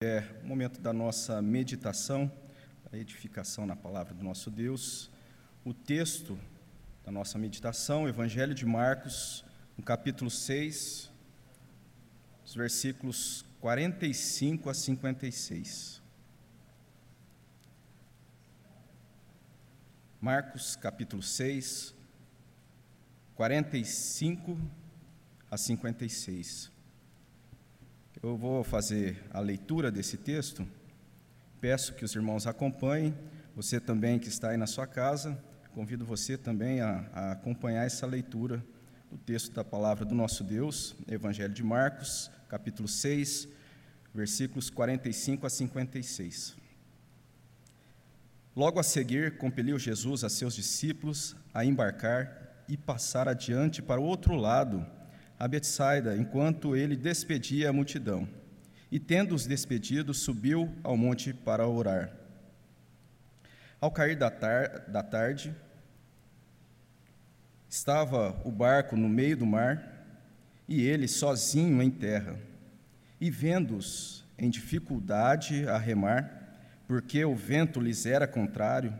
É o momento da nossa meditação, a edificação na palavra do nosso Deus. O texto da nossa meditação, Evangelho de Marcos, no capítulo 6, os versículos 45 a 56. Marcos, capítulo 6, 45 a 56. Eu vou fazer a leitura desse texto. Peço que os irmãos acompanhem. Você também que está aí na sua casa, convido você também a, a acompanhar essa leitura do texto da palavra do nosso Deus, Evangelho de Marcos, capítulo 6, versículos 45 a 56. Logo a seguir, compeliu Jesus a seus discípulos a embarcar e passar adiante para o outro lado a Betsaida, enquanto ele despedia a multidão. E tendo-os despedido, subiu ao monte para orar. Ao cair da, tar da tarde, estava o barco no meio do mar e ele sozinho em terra. E vendo-os em dificuldade a remar, porque o vento lhes era contrário,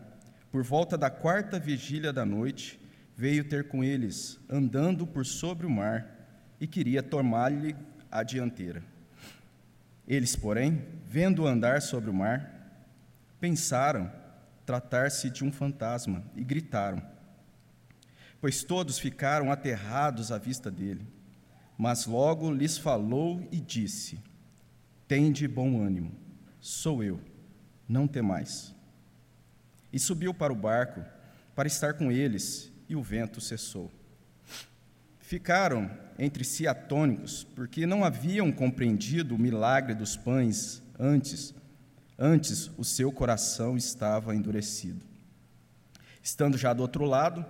por volta da quarta vigília da noite, veio ter com eles, andando por sobre o mar e queria tomar-lhe a dianteira. Eles, porém, vendo andar sobre o mar, pensaram tratar-se de um fantasma e gritaram, pois todos ficaram aterrados à vista dele. Mas logo lhes falou e disse: Tende bom ânimo, sou eu, não temais. E subiu para o barco para estar com eles, e o vento cessou. Ficaram entre si atônicos, porque não haviam compreendido o milagre dos pães antes, antes o seu coração estava endurecido. Estando já do outro lado,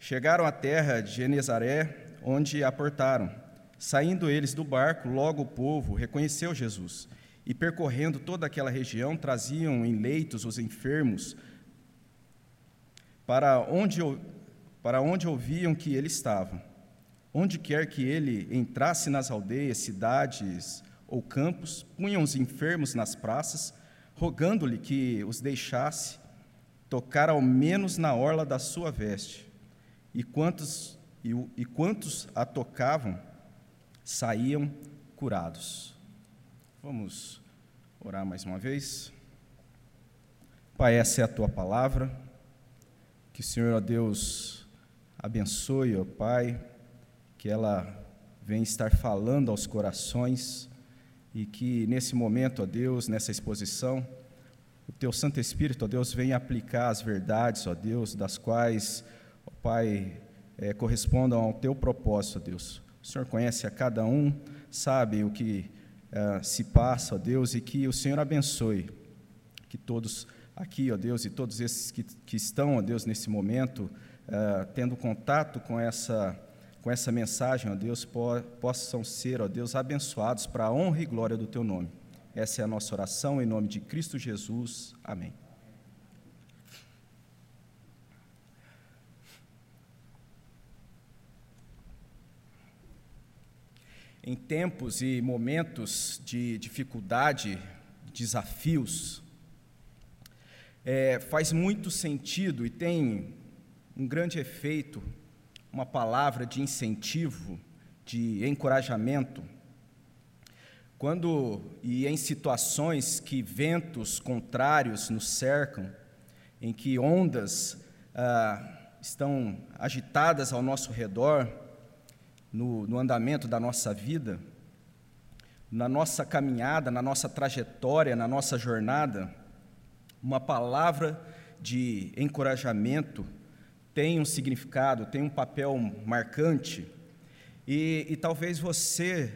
chegaram à terra de Genezaré, onde aportaram. Saindo eles do barco, logo o povo reconheceu Jesus, e percorrendo toda aquela região, traziam em leitos os enfermos, para onde, para onde ouviam que ele estava. Onde quer que ele entrasse nas aldeias, cidades ou campos, punham os enfermos nas praças, rogando-lhe que os deixasse tocar ao menos na orla da sua veste. E quantos, e, e quantos a tocavam saíam curados. Vamos orar mais uma vez. Pai, essa é a tua palavra. Que o Senhor, ó Deus, abençoe, ó Pai que ela venha estar falando aos corações e que nesse momento, ó Deus, nessa exposição, o teu Santo Espírito, ó Deus, venha aplicar as verdades, ó Deus, das quais, ó Pai, é, correspondam ao teu propósito, ó Deus. O Senhor conhece a cada um, sabe o que é, se passa, ó Deus, e que o Senhor abençoe, que todos aqui, ó Deus, e todos esses que, que estão, ó Deus, nesse momento, é, tendo contato com essa com essa mensagem, ó Deus, possam ser, ó Deus, abençoados para a honra e glória do Teu nome. Essa é a nossa oração em nome de Cristo Jesus. Amém. Em tempos e momentos de dificuldade, desafios, é, faz muito sentido e tem um grande efeito uma palavra de incentivo, de encorajamento. Quando e em situações que ventos contrários nos cercam, em que ondas ah, estão agitadas ao nosso redor, no, no andamento da nossa vida, na nossa caminhada, na nossa trajetória, na nossa jornada, uma palavra de encorajamento tem um significado, tem um papel marcante, e, e talvez você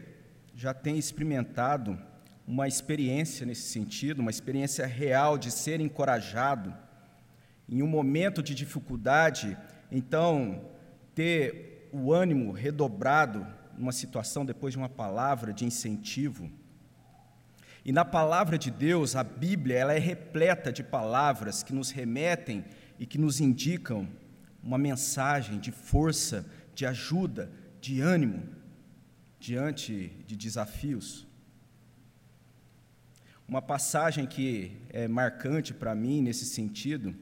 já tenha experimentado uma experiência nesse sentido, uma experiência real de ser encorajado em um momento de dificuldade, então ter o ânimo redobrado numa situação depois de uma palavra de incentivo. E na palavra de Deus, a Bíblia, ela é repleta de palavras que nos remetem e que nos indicam uma mensagem de força, de ajuda, de ânimo diante de desafios. Uma passagem que é marcante para mim nesse sentido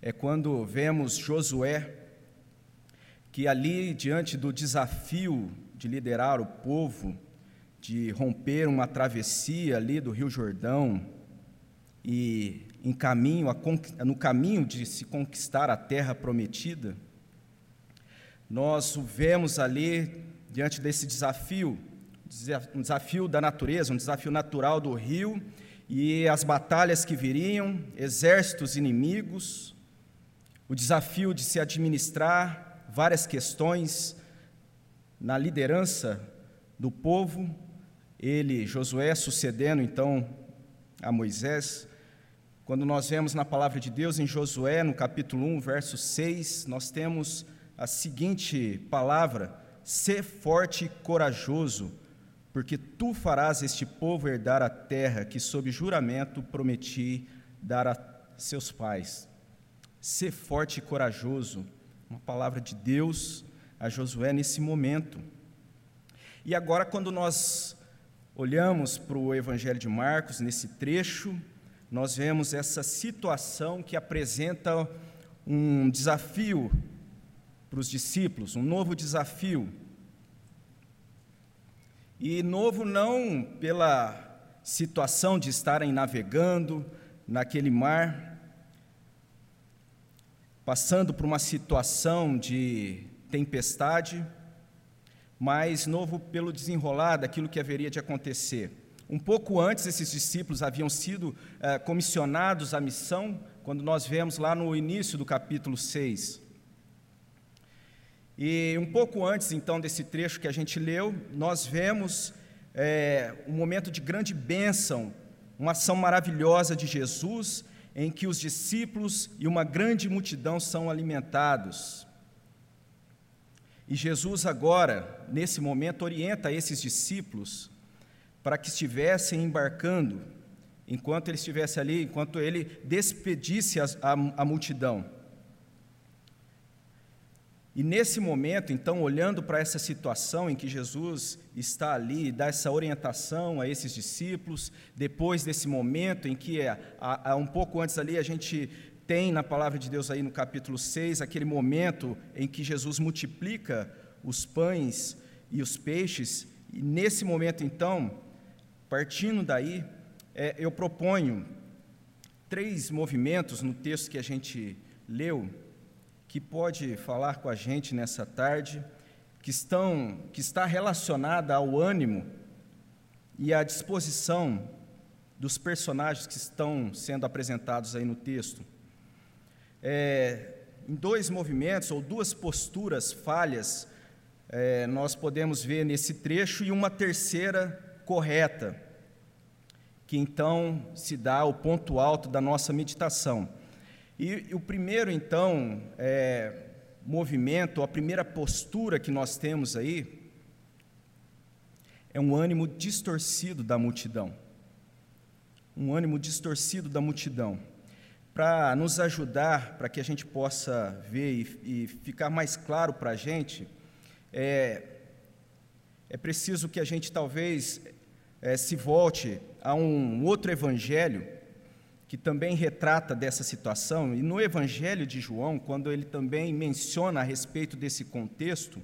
é quando vemos Josué, que ali, diante do desafio de liderar o povo, de romper uma travessia ali do Rio Jordão e em caminho no caminho de se conquistar a terra prometida, nós o vemos ali diante desse desafio, um desafio da natureza, um desafio natural do rio e as batalhas que viriam, exércitos inimigos, o desafio de se administrar várias questões na liderança do povo, ele, Josué, sucedendo então a Moisés. Quando nós vemos na palavra de Deus em Josué, no capítulo 1, verso 6, nós temos a seguinte palavra: Sê forte e corajoso, porque tu farás este povo herdar a terra que, sob juramento, prometi dar a seus pais. Sê forte e corajoso, uma palavra de Deus a Josué nesse momento. E agora, quando nós olhamos para o Evangelho de Marcos, nesse trecho, nós vemos essa situação que apresenta um desafio para os discípulos, um novo desafio. E novo não pela situação de estarem navegando naquele mar, passando por uma situação de tempestade, mas novo pelo desenrolar daquilo que haveria de acontecer. Um pouco antes, esses discípulos haviam sido eh, comissionados à missão, quando nós vemos lá no início do capítulo 6. E um pouco antes, então, desse trecho que a gente leu, nós vemos é, um momento de grande bênção, uma ação maravilhosa de Jesus, em que os discípulos e uma grande multidão são alimentados. E Jesus, agora, nesse momento, orienta esses discípulos para que estivessem embarcando, enquanto ele estivesse ali, enquanto ele despedisse a, a, a multidão. E nesse momento, então, olhando para essa situação em que Jesus está ali, dá essa orientação a esses discípulos, depois desse momento em que, é, há, há um pouco antes ali, a gente tem na palavra de Deus aí no capítulo 6, aquele momento em que Jesus multiplica os pães e os peixes, e nesse momento, então, partindo daí, é, eu proponho três movimentos no texto que a gente leu, que pode falar com a gente nessa tarde, que, estão, que está relacionada ao ânimo e à disposição dos personagens que estão sendo apresentados aí no texto. É, em dois movimentos ou duas posturas falhas, é, nós podemos ver nesse trecho, e uma terceira correta, que então se dá o ponto alto da nossa meditação. E, e o primeiro, então, é, movimento, a primeira postura que nós temos aí, é um ânimo distorcido da multidão. Um ânimo distorcido da multidão. Para nos ajudar, para que a gente possa ver e, e ficar mais claro para a gente, é, é preciso que a gente talvez é, se volte a um outro evangelho que também retrata dessa situação, e no Evangelho de João, quando ele também menciona a respeito desse contexto,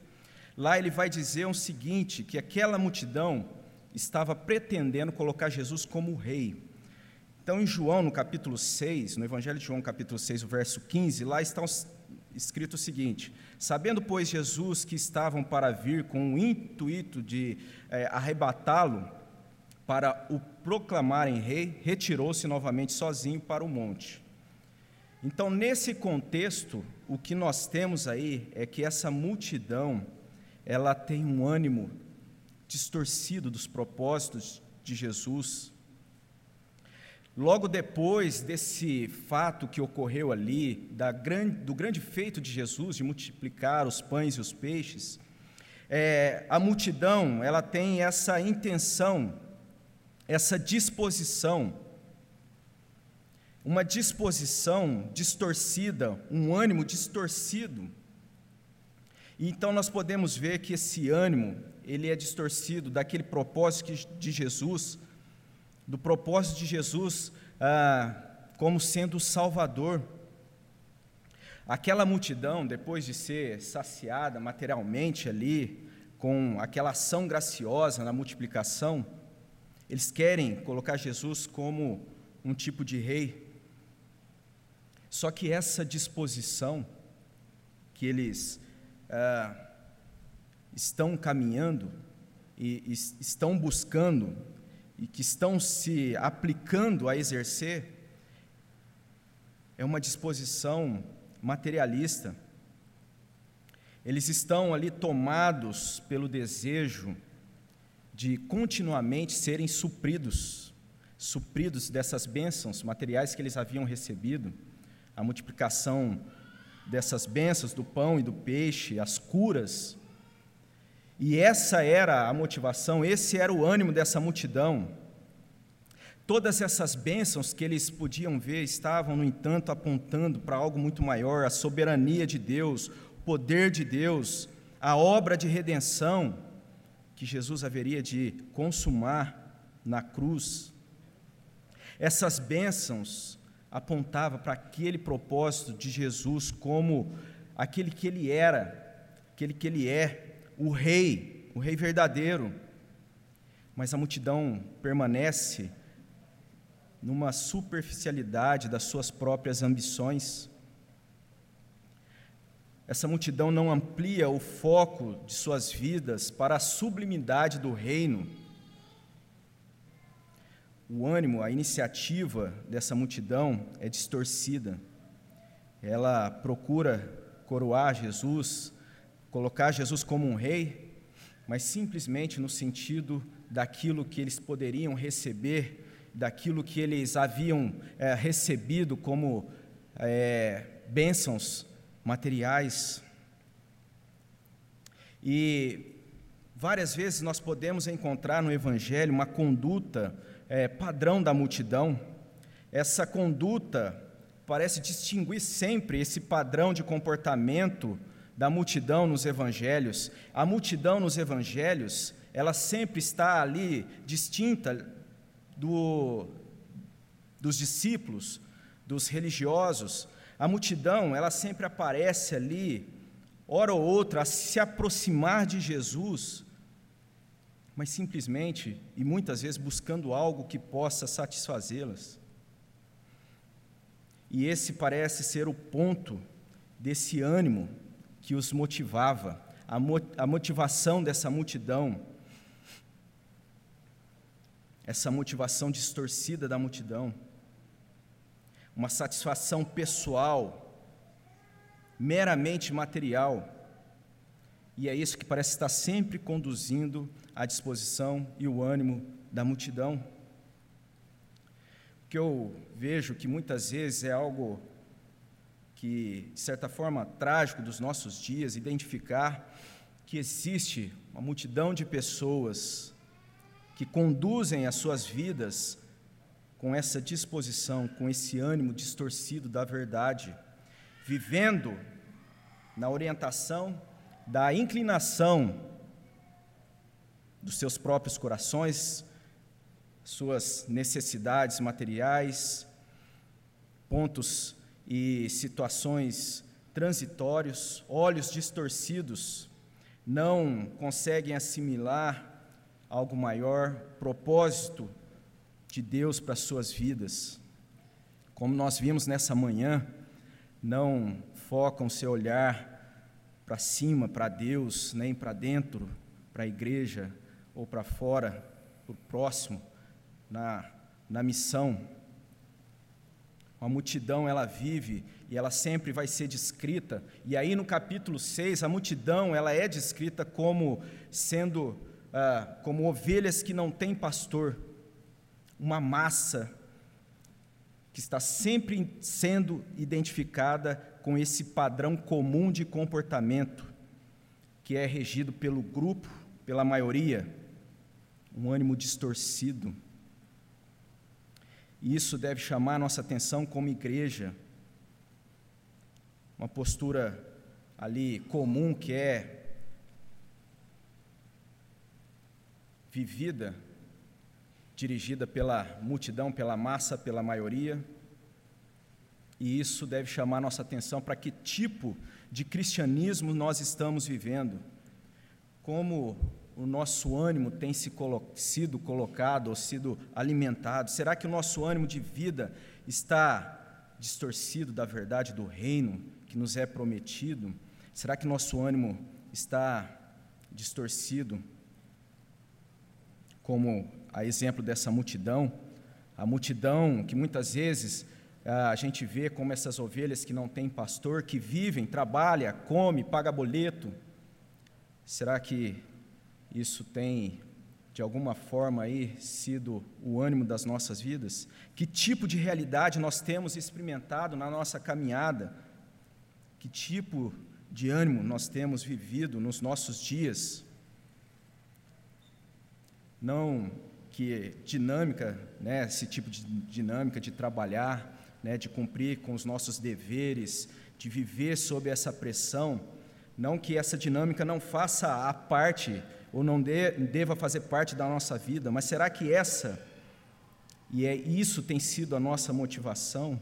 lá ele vai dizer o seguinte: que aquela multidão estava pretendendo colocar Jesus como rei. Então, em João, no capítulo 6, no Evangelho de João, capítulo 6, o verso 15, lá está escrito o seguinte: Sabendo, pois, Jesus que estavam para vir com o intuito de é, arrebatá-lo, para o proclamarem rei, retirou-se novamente sozinho para o monte. Então, nesse contexto, o que nós temos aí é que essa multidão, ela tem um ânimo distorcido dos propósitos de Jesus. Logo depois desse fato que ocorreu ali, grande, do grande feito de Jesus de multiplicar os pães e os peixes, é, a multidão ela tem essa intenção essa disposição, uma disposição distorcida, um ânimo distorcido. E então nós podemos ver que esse ânimo, ele é distorcido daquele propósito de Jesus, do propósito de Jesus ah, como sendo o Salvador. Aquela multidão, depois de ser saciada materialmente ali, com aquela ação graciosa na multiplicação, eles querem colocar Jesus como um tipo de rei. Só que essa disposição que eles ah, estão caminhando e, e estão buscando e que estão se aplicando a exercer é uma disposição materialista. Eles estão ali tomados pelo desejo de continuamente serem supridos, supridos dessas bênçãos materiais que eles haviam recebido, a multiplicação dessas bênçãos do pão e do peixe, as curas. E essa era a motivação, esse era o ânimo dessa multidão. Todas essas bênçãos que eles podiam ver estavam, no entanto, apontando para algo muito maior: a soberania de Deus, o poder de Deus, a obra de redenção que Jesus haveria de consumar na cruz. Essas bênçãos apontavam para aquele propósito de Jesus como aquele que ele era, aquele que ele é, o rei, o rei verdadeiro. Mas a multidão permanece numa superficialidade das suas próprias ambições. Essa multidão não amplia o foco de suas vidas para a sublimidade do reino. O ânimo, a iniciativa dessa multidão é distorcida. Ela procura coroar Jesus, colocar Jesus como um rei, mas simplesmente no sentido daquilo que eles poderiam receber daquilo que eles haviam é, recebido como é, bênçãos materiais. E várias vezes nós podemos encontrar no Evangelho uma conduta é, padrão da multidão. Essa conduta parece distinguir sempre esse padrão de comportamento da multidão nos evangelhos. A multidão nos evangelhos, ela sempre está ali distinta do, dos discípulos, dos religiosos, a multidão, ela sempre aparece ali, hora ou outra, a se aproximar de Jesus, mas simplesmente e muitas vezes buscando algo que possa satisfazê-las. E esse parece ser o ponto desse ânimo que os motivava, a motivação dessa multidão essa motivação distorcida da multidão, uma satisfação pessoal, meramente material, e é isso que parece estar sempre conduzindo a disposição e o ânimo da multidão. O que eu vejo que muitas vezes é algo que, de certa forma, trágico dos nossos dias, identificar que existe uma multidão de pessoas que conduzem as suas vidas com essa disposição, com esse ânimo distorcido da verdade, vivendo na orientação da inclinação dos seus próprios corações, suas necessidades materiais, pontos e situações transitórios, olhos distorcidos, não conseguem assimilar algo maior, propósito de Deus para as suas vidas. Como nós vimos nessa manhã, não focam seu olhar para cima, para Deus, nem para dentro, para a igreja ou para fora, para o próximo, na, na missão. A multidão ela vive e ela sempre vai ser descrita. E aí no capítulo 6, a multidão ela é descrita como sendo ah, como ovelhas que não têm pastor, uma massa que está sempre sendo identificada com esse padrão comum de comportamento, que é regido pelo grupo, pela maioria, um ânimo distorcido. E isso deve chamar nossa atenção como igreja. Uma postura ali comum que é vivida dirigida pela multidão, pela massa, pela maioria. E isso deve chamar nossa atenção para que tipo de cristianismo nós estamos vivendo. Como o nosso ânimo tem se colo sido colocado ou sido alimentado? Será que o nosso ânimo de vida está distorcido da verdade do reino que nos é prometido? Será que nosso ânimo está distorcido? Como a exemplo dessa multidão, a multidão que muitas vezes ah, a gente vê como essas ovelhas que não têm pastor, que vivem, trabalha, come, paga boleto. Será que isso tem de alguma forma aí sido o ânimo das nossas vidas? Que tipo de realidade nós temos experimentado na nossa caminhada? Que tipo de ânimo nós temos vivido nos nossos dias? Não que dinâmica, né, esse tipo de dinâmica de trabalhar, né, de cumprir com os nossos deveres, de viver sob essa pressão, não que essa dinâmica não faça a parte ou não de, deva fazer parte da nossa vida, mas será que essa, e é isso tem sido a nossa motivação,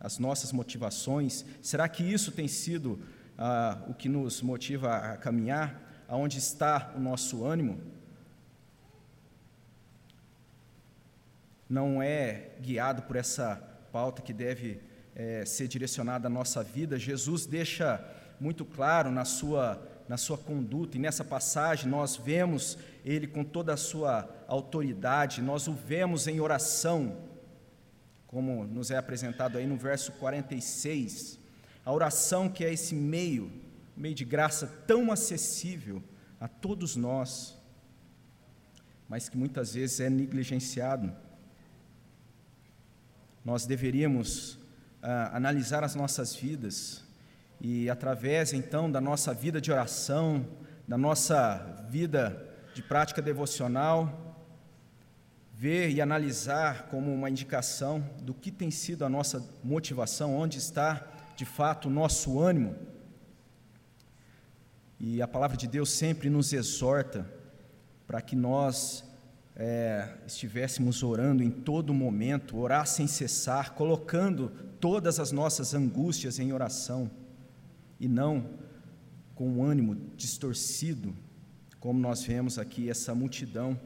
as nossas motivações, será que isso tem sido ah, o que nos motiva a caminhar? Aonde está o nosso ânimo? Não é guiado por essa pauta que deve é, ser direcionada à nossa vida. Jesus deixa muito claro na sua na sua conduta. E nessa passagem nós vemos ele com toda a sua autoridade, nós o vemos em oração, como nos é apresentado aí no verso 46. A oração que é esse meio, meio de graça tão acessível a todos nós, mas que muitas vezes é negligenciado. Nós deveríamos ah, analisar as nossas vidas e através então da nossa vida de oração, da nossa vida de prática devocional, ver e analisar como uma indicação do que tem sido a nossa motivação, onde está de fato o nosso ânimo. E a palavra de Deus sempre nos exorta para que nós é, estivéssemos orando em todo momento, orar sem cessar, colocando todas as nossas angústias em oração e não com um ânimo distorcido, como nós vemos aqui essa multidão.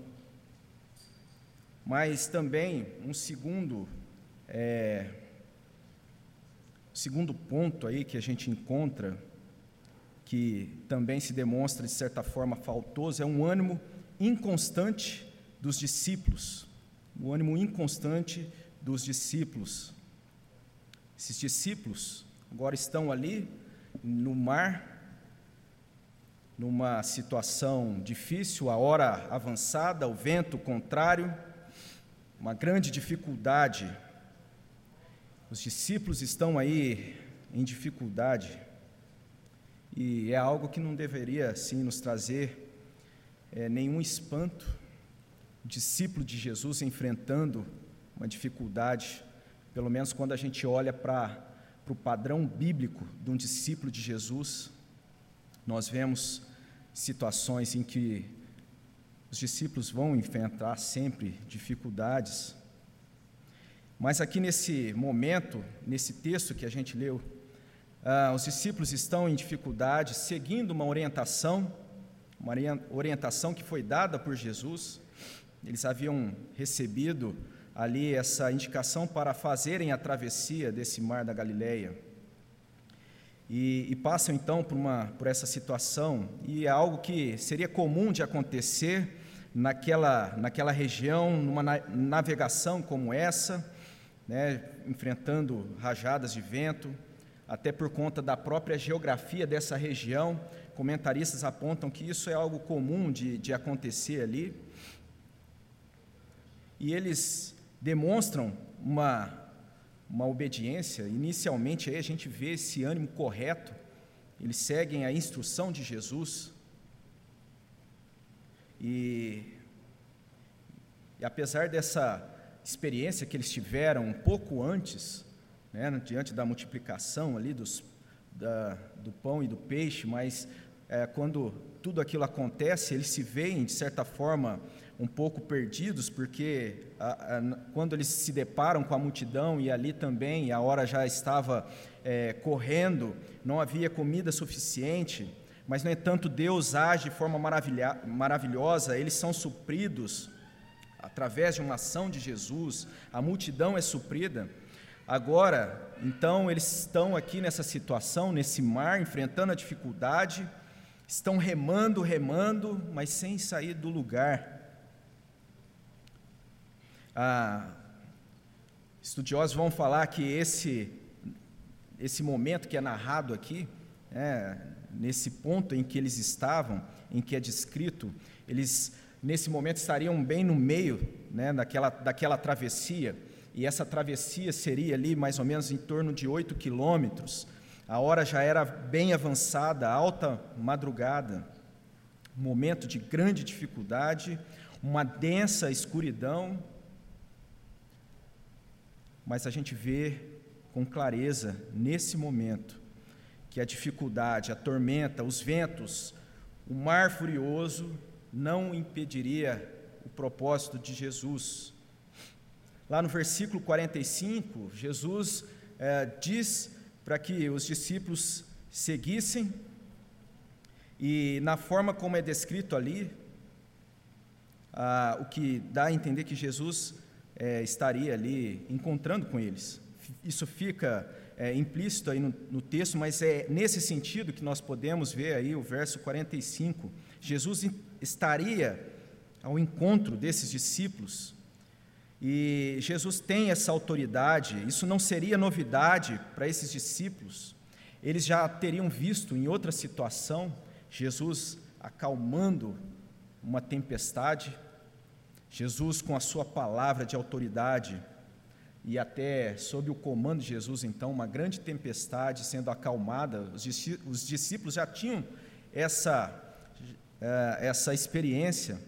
Mas também um segundo, é, segundo ponto aí que a gente encontra, que também se demonstra de certa forma faltoso, é um ânimo inconstante dos discípulos. O ânimo inconstante dos discípulos. Esses discípulos agora estão ali no mar, numa situação difícil, a hora avançada, o vento contrário, uma grande dificuldade. Os discípulos estão aí em dificuldade e é algo que não deveria, sim, nos trazer é, nenhum espanto. Discípulo de Jesus enfrentando uma dificuldade, pelo menos quando a gente olha para para o padrão bíblico de um discípulo de Jesus, nós vemos situações em que os discípulos vão enfrentar sempre dificuldades. Mas aqui nesse momento, nesse texto que a gente leu, ah, os discípulos estão em dificuldade, seguindo uma orientação, uma orientação que foi dada por Jesus. Eles haviam recebido ali essa indicação para fazerem a travessia desse mar da Galileia. E, e, passam então por, uma, por essa situação, e é algo que seria comum de acontecer naquela, naquela região, numa navegação como essa, né, enfrentando rajadas de vento, até por conta da própria geografia dessa região. Comentaristas apontam que isso é algo comum de, de acontecer ali. E eles demonstram uma, uma obediência. Inicialmente, aí a gente vê esse ânimo correto, eles seguem a instrução de Jesus. E, e apesar dessa experiência que eles tiveram um pouco antes, né, diante da multiplicação ali dos, da, do pão e do peixe, mas é, quando tudo aquilo acontece, eles se veem, de certa forma, um pouco perdidos, porque a, a, quando eles se deparam com a multidão e ali também a hora já estava é, correndo, não havia comida suficiente, mas no entanto Deus age de forma maravilhosa, eles são supridos através de uma ação de Jesus, a multidão é suprida. Agora, então, eles estão aqui nessa situação, nesse mar, enfrentando a dificuldade, estão remando, remando, mas sem sair do lugar. Ah, estudiosos vão falar que esse, esse momento que é narrado aqui, é, nesse ponto em que eles estavam, em que é descrito, eles nesse momento estariam bem no meio né, daquela, daquela travessia, e essa travessia seria ali mais ou menos em torno de oito quilômetros. A hora já era bem avançada, alta madrugada, momento de grande dificuldade, uma densa escuridão, mas a gente vê com clareza nesse momento que a dificuldade, a tormenta, os ventos, o mar furioso não impediria o propósito de Jesus. Lá no versículo 45, Jesus é, diz para que os discípulos seguissem, e na forma como é descrito ali, ah, o que dá a entender que Jesus é, estaria ali encontrando com eles. Isso fica é, implícito aí no, no, texto, mas é nesse sentido que nós podemos ver aí o verso 45. Jesus estaria ao encontro desses discípulos e Jesus tem essa autoridade. Isso não seria novidade para esses discípulos. Eles já teriam visto em outra situação Jesus acalmando uma tempestade, Jesus, com a sua palavra de autoridade, e até sob o comando de Jesus, então, uma grande tempestade sendo acalmada, os discípulos já tinham essa, eh, essa experiência.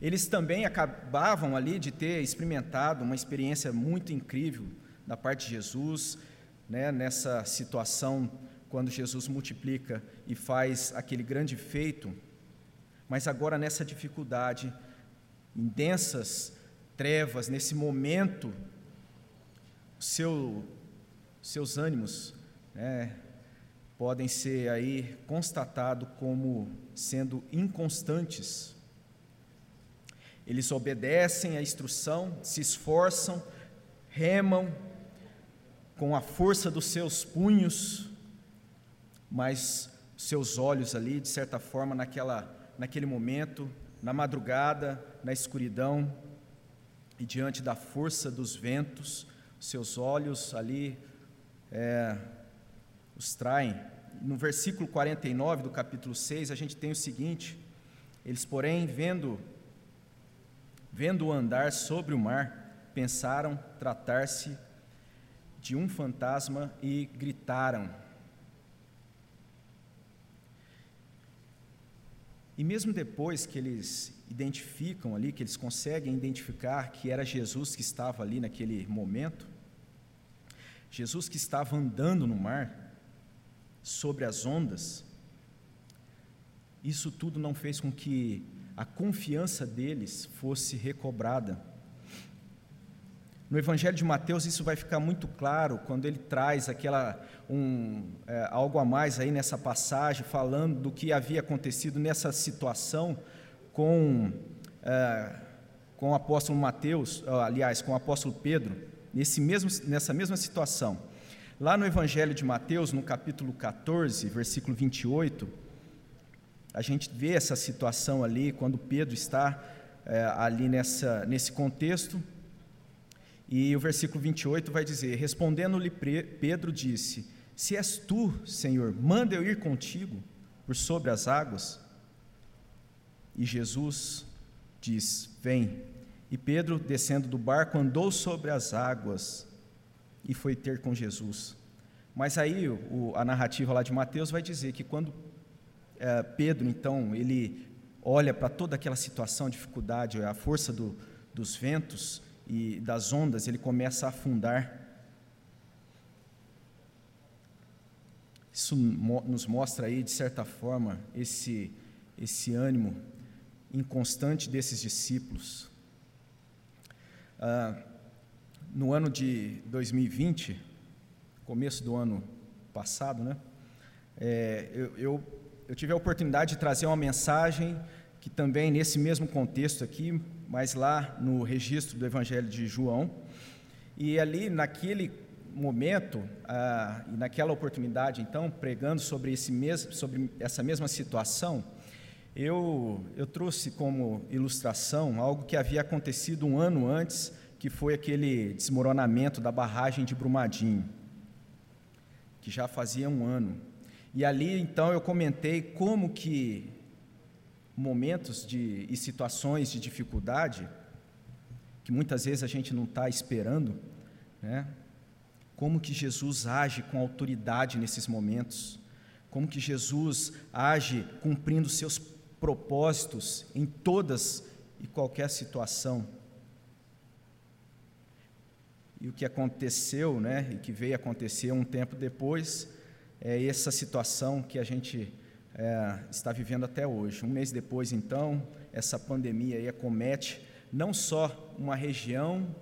Eles também acabavam ali de ter experimentado uma experiência muito incrível da parte de Jesus, né, nessa situação, quando Jesus multiplica e faz aquele grande feito, mas agora nessa dificuldade, em densas trevas, nesse momento, seu, seus ânimos né, podem ser aí constatados como sendo inconstantes. Eles obedecem à instrução, se esforçam, remam com a força dos seus punhos, mas seus olhos ali, de certa forma, naquela, naquele momento, na madrugada, na escuridão e diante da força dos ventos, seus olhos ali é, os traem. No versículo 49 do capítulo 6, a gente tem o seguinte: Eles, porém, vendo vendo-o andar sobre o mar, pensaram tratar-se de um fantasma e gritaram. E mesmo depois que eles identificam ali, que eles conseguem identificar que era Jesus que estava ali naquele momento, Jesus que estava andando no mar, sobre as ondas, isso tudo não fez com que a confiança deles fosse recobrada. No Evangelho de Mateus isso vai ficar muito claro quando ele traz aquela um, é, algo a mais aí nessa passagem falando do que havia acontecido nessa situação com é, com o apóstolo Mateus, aliás, com o apóstolo Pedro, nesse mesmo, nessa mesma situação. Lá no Evangelho de Mateus, no capítulo 14, versículo 28, a gente vê essa situação ali, quando Pedro está é, ali nessa, nesse contexto, e o versículo 28 vai dizer: Respondendo-lhe Pedro, disse: Se és tu, Senhor, manda eu ir contigo por sobre as águas. E Jesus diz: Vem. E Pedro, descendo do barco, andou sobre as águas e foi ter com Jesus. Mas aí o, a narrativa lá de Mateus vai dizer que quando é, Pedro, então, ele olha para toda aquela situação, dificuldade, a força do, dos ventos, e das ondas, ele começa a afundar. Isso nos mostra aí, de certa forma, esse, esse ânimo inconstante desses discípulos. Ah, no ano de 2020, começo do ano passado, né? É, eu, eu, eu tive a oportunidade de trazer uma mensagem que também nesse mesmo contexto aqui, mas lá no registro do Evangelho de João, e ali naquele momento ah, e naquela oportunidade, então, pregando sobre, esse mesmo, sobre essa mesma situação, eu, eu trouxe como ilustração algo que havia acontecido um ano antes, que foi aquele desmoronamento da barragem de Brumadinho, que já fazia um ano. E ali, então, eu comentei como que momentos de, e situações de dificuldade, que muitas vezes a gente não está esperando, né? como que Jesus age com autoridade nesses momentos, como que Jesus age cumprindo seus propósitos em todas e qualquer situação. E o que aconteceu, né, e que veio acontecer um tempo depois, é essa situação que a gente é, está vivendo até hoje. Um mês depois, então, essa pandemia aí acomete não só uma região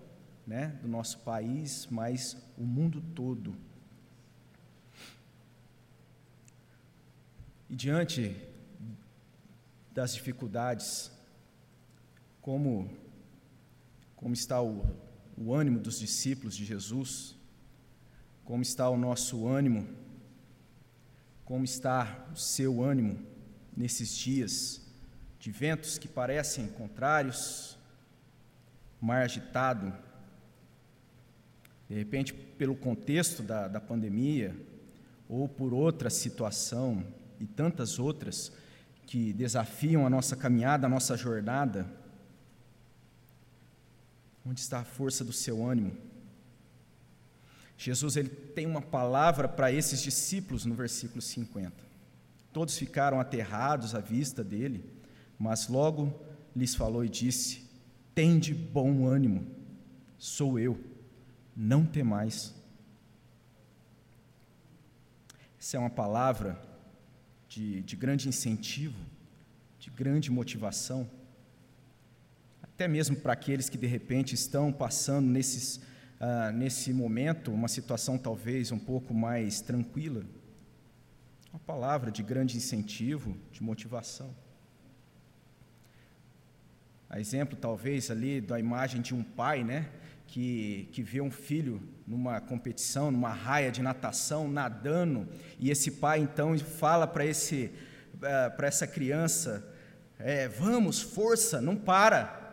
né, do nosso país, mas o mundo todo. E diante das dificuldades, como, como está o, o ânimo dos discípulos de Jesus, como está o nosso ânimo, como está o seu ânimo nesses dias de ventos que parecem contrários, mar agitado, de repente, pelo contexto da, da pandemia, ou por outra situação e tantas outras, que desafiam a nossa caminhada, a nossa jornada? Onde está a força do seu ânimo? Jesus ele tem uma palavra para esses discípulos no versículo 50. Todos ficaram aterrados à vista dele, mas logo lhes falou e disse: Tende bom ânimo, sou eu, não temais. Essa é uma palavra de, de grande incentivo, de grande motivação, até mesmo para aqueles que de repente estão passando nesses, uh, nesse momento uma situação talvez um pouco mais tranquila. Uma palavra de grande incentivo, de motivação. A exemplo, talvez, ali da imagem de um pai, né? Que, que vê um filho numa competição, numa raia de natação, nadando, e esse pai então fala para esse uh, para essa criança, é, vamos, força, não para.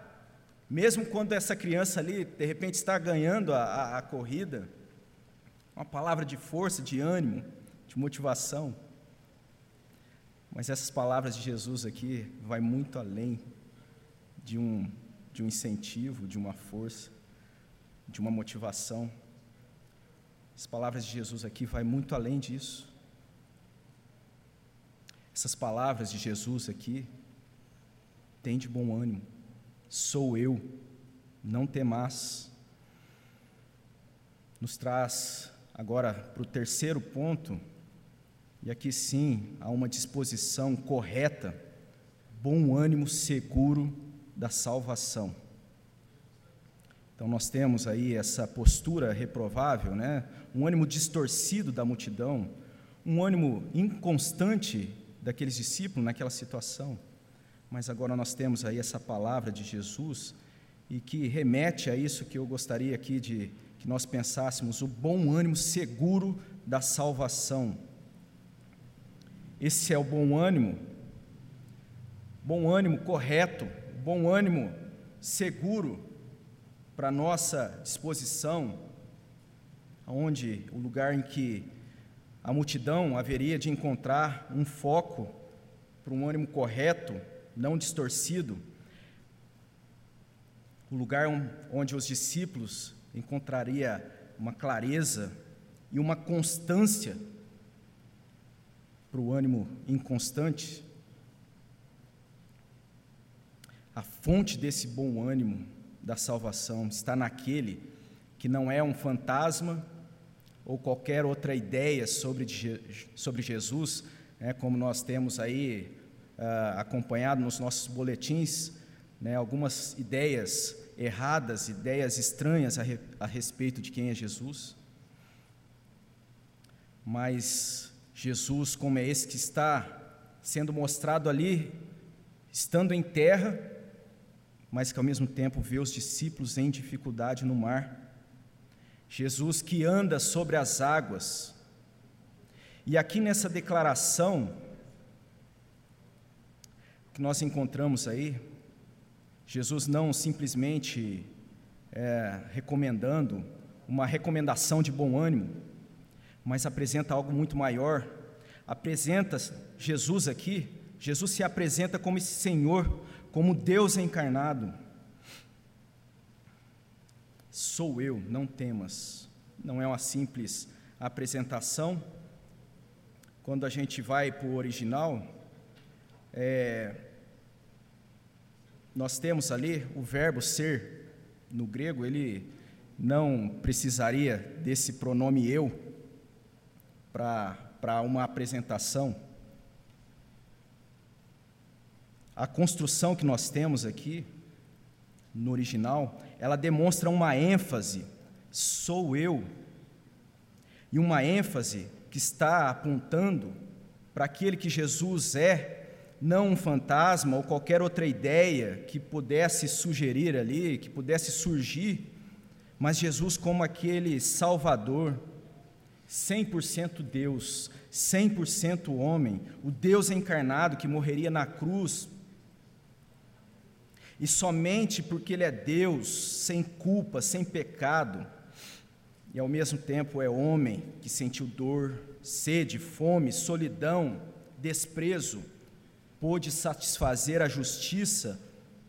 Mesmo quando essa criança ali, de repente, está ganhando a, a, a corrida, uma palavra de força, de ânimo, de motivação. Mas essas palavras de Jesus aqui vai muito além de um, de um incentivo, de uma força de uma motivação. As palavras de Jesus aqui vai muito além disso. Essas palavras de Jesus aqui têm de bom ânimo. Sou eu, não temas. Nos traz agora para o terceiro ponto, e aqui sim há uma disposição correta, bom ânimo seguro da salvação. Então nós temos aí essa postura reprovável, né? um ânimo distorcido da multidão, um ânimo inconstante daqueles discípulos naquela situação. Mas agora nós temos aí essa palavra de Jesus e que remete a isso que eu gostaria aqui de que nós pensássemos, o bom ânimo seguro da salvação. Esse é o bom ânimo, bom ânimo correto, bom ânimo seguro para nossa disposição, onde o lugar em que a multidão haveria de encontrar um foco para um ânimo correto, não distorcido, o lugar onde os discípulos encontraria uma clareza e uma constância para o ânimo inconstante. A fonte desse bom ânimo da salvação está naquele que não é um fantasma ou qualquer outra ideia sobre, sobre Jesus, né, como nós temos aí uh, acompanhado nos nossos boletins né, algumas ideias erradas, ideias estranhas a, re, a respeito de quem é Jesus. Mas Jesus, como é esse que está sendo mostrado ali, estando em terra, mas que ao mesmo tempo vê os discípulos em dificuldade no mar. Jesus que anda sobre as águas. E aqui nessa declaração que nós encontramos aí, Jesus não simplesmente é, recomendando uma recomendação de bom ânimo, mas apresenta algo muito maior. Apresenta Jesus aqui, Jesus se apresenta como esse Senhor, como Deus encarnado. Sou eu, não temas. Não é uma simples apresentação. Quando a gente vai para o original, é, nós temos ali o verbo ser, no grego, ele não precisaria desse pronome eu para uma apresentação. A construção que nós temos aqui, no original, ela demonstra uma ênfase, sou eu, e uma ênfase que está apontando para aquele que Jesus é, não um fantasma ou qualquer outra ideia que pudesse sugerir ali, que pudesse surgir, mas Jesus como aquele Salvador, 100% Deus, 100% homem, o Deus encarnado que morreria na cruz e somente porque Ele é Deus, sem culpa, sem pecado, e ao mesmo tempo é homem que sentiu dor, sede, fome, solidão, desprezo, pôde satisfazer a justiça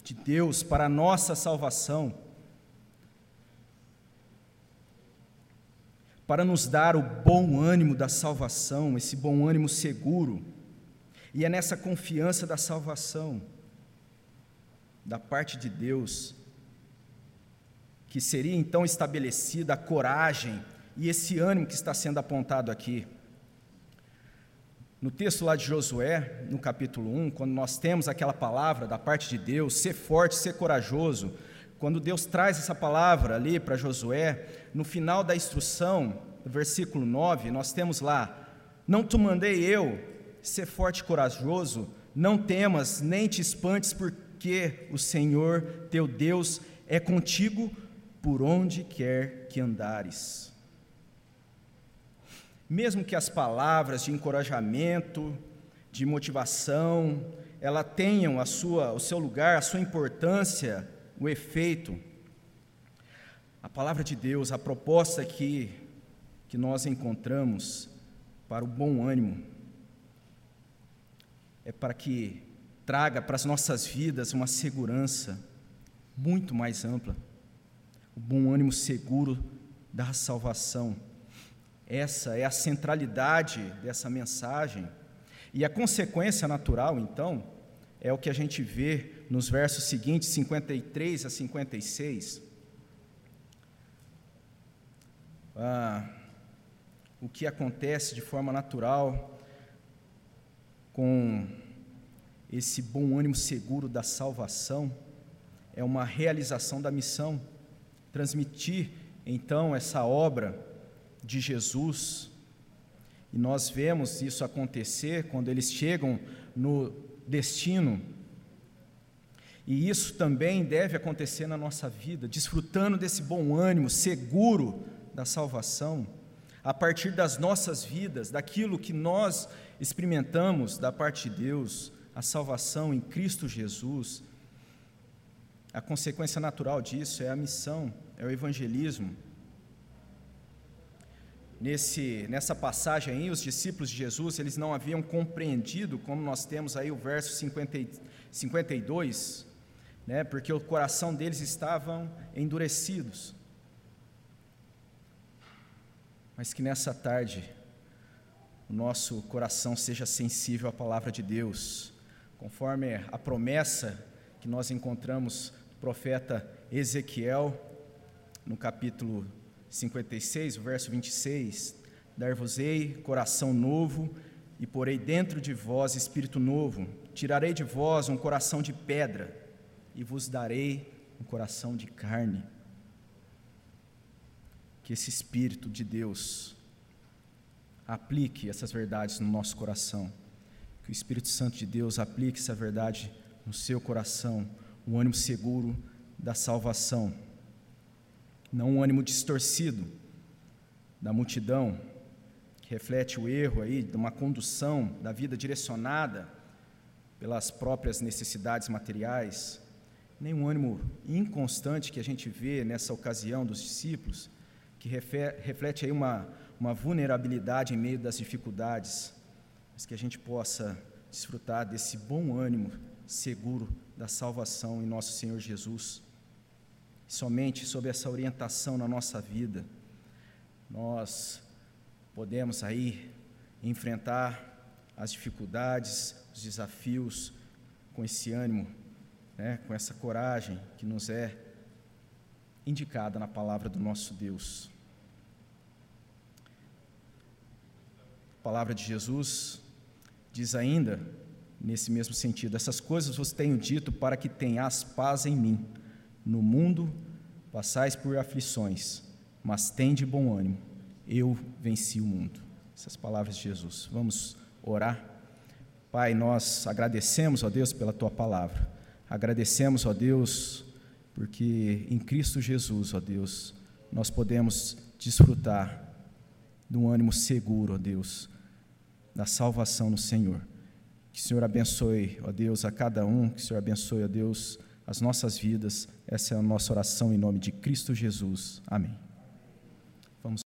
de Deus para a nossa salvação, para nos dar o bom ânimo da salvação, esse bom ânimo seguro, e é nessa confiança da salvação da parte de Deus, que seria então estabelecida a coragem e esse ânimo que está sendo apontado aqui. No texto lá de Josué, no capítulo 1, quando nós temos aquela palavra da parte de Deus, ser forte, ser corajoso, quando Deus traz essa palavra ali para Josué, no final da instrução, versículo 9, nós temos lá: Não te mandei eu ser forte e corajoso, não temas, nem te espantes, porque porque o Senhor teu Deus é contigo por onde quer que andares. Mesmo que as palavras de encorajamento, de motivação, ela tenham a sua, o seu lugar, a sua importância, o efeito, a palavra de Deus, a proposta que, que nós encontramos para o bom ânimo, é para que traga para as nossas vidas uma segurança muito mais ampla, o bom ânimo seguro da salvação. Essa é a centralidade dessa mensagem. E a consequência natural, então, é o que a gente vê nos versos seguintes, 53 a 56. Ah, o que acontece de forma natural com esse bom ânimo seguro da salvação é uma realização da missão, transmitir então essa obra de Jesus. E nós vemos isso acontecer quando eles chegam no destino. E isso também deve acontecer na nossa vida, desfrutando desse bom ânimo seguro da salvação, a partir das nossas vidas, daquilo que nós experimentamos da parte de Deus, a salvação em Cristo Jesus, a consequência natural disso é a missão, é o evangelismo. Nesse, nessa passagem aí, os discípulos de Jesus, eles não haviam compreendido, como nós temos aí o verso 50, 52, né, porque o coração deles estavam endurecidos. Mas que nessa tarde, o nosso coração seja sensível à palavra de Deus, conforme a promessa que nós encontramos do profeta Ezequiel, no capítulo 56, verso 26: Dar-vos-ei coração novo, e porei dentro de vós espírito novo, Tirarei de vós um coração de pedra e vos darei um coração de carne. Que esse Espírito de Deus aplique essas verdades no nosso coração. Que o Espírito Santo de Deus aplique essa verdade no seu coração, um ânimo seguro da salvação, não um ânimo distorcido da multidão, que reflete o erro aí de uma condução da vida direcionada pelas próprias necessidades materiais, nem um ânimo inconstante que a gente vê nessa ocasião dos discípulos, que reflete aí uma, uma vulnerabilidade em meio das dificuldades, mas que a gente possa desfrutar desse bom ânimo seguro da salvação em nosso Senhor Jesus. Somente sob essa orientação na nossa vida, nós podemos aí enfrentar as dificuldades, os desafios com esse ânimo, né, com essa coragem que nos é indicada na palavra do nosso Deus. A palavra de Jesus diz ainda, nesse mesmo sentido: Essas coisas vos tenho dito para que tenhas paz em mim. No mundo passais por aflições, mas tende bom ânimo. Eu venci o mundo. Essas palavras de Jesus. Vamos orar. Pai, nós agradecemos, ó Deus, pela tua palavra. Agradecemos, ó Deus, porque em Cristo Jesus, ó Deus, nós podemos desfrutar de um ânimo seguro, ó Deus, da salvação no Senhor. Que o Senhor abençoe, ó Deus, a cada um, que o Senhor abençoe, ó Deus, as nossas vidas. Essa é a nossa oração em nome de Cristo Jesus. Amém.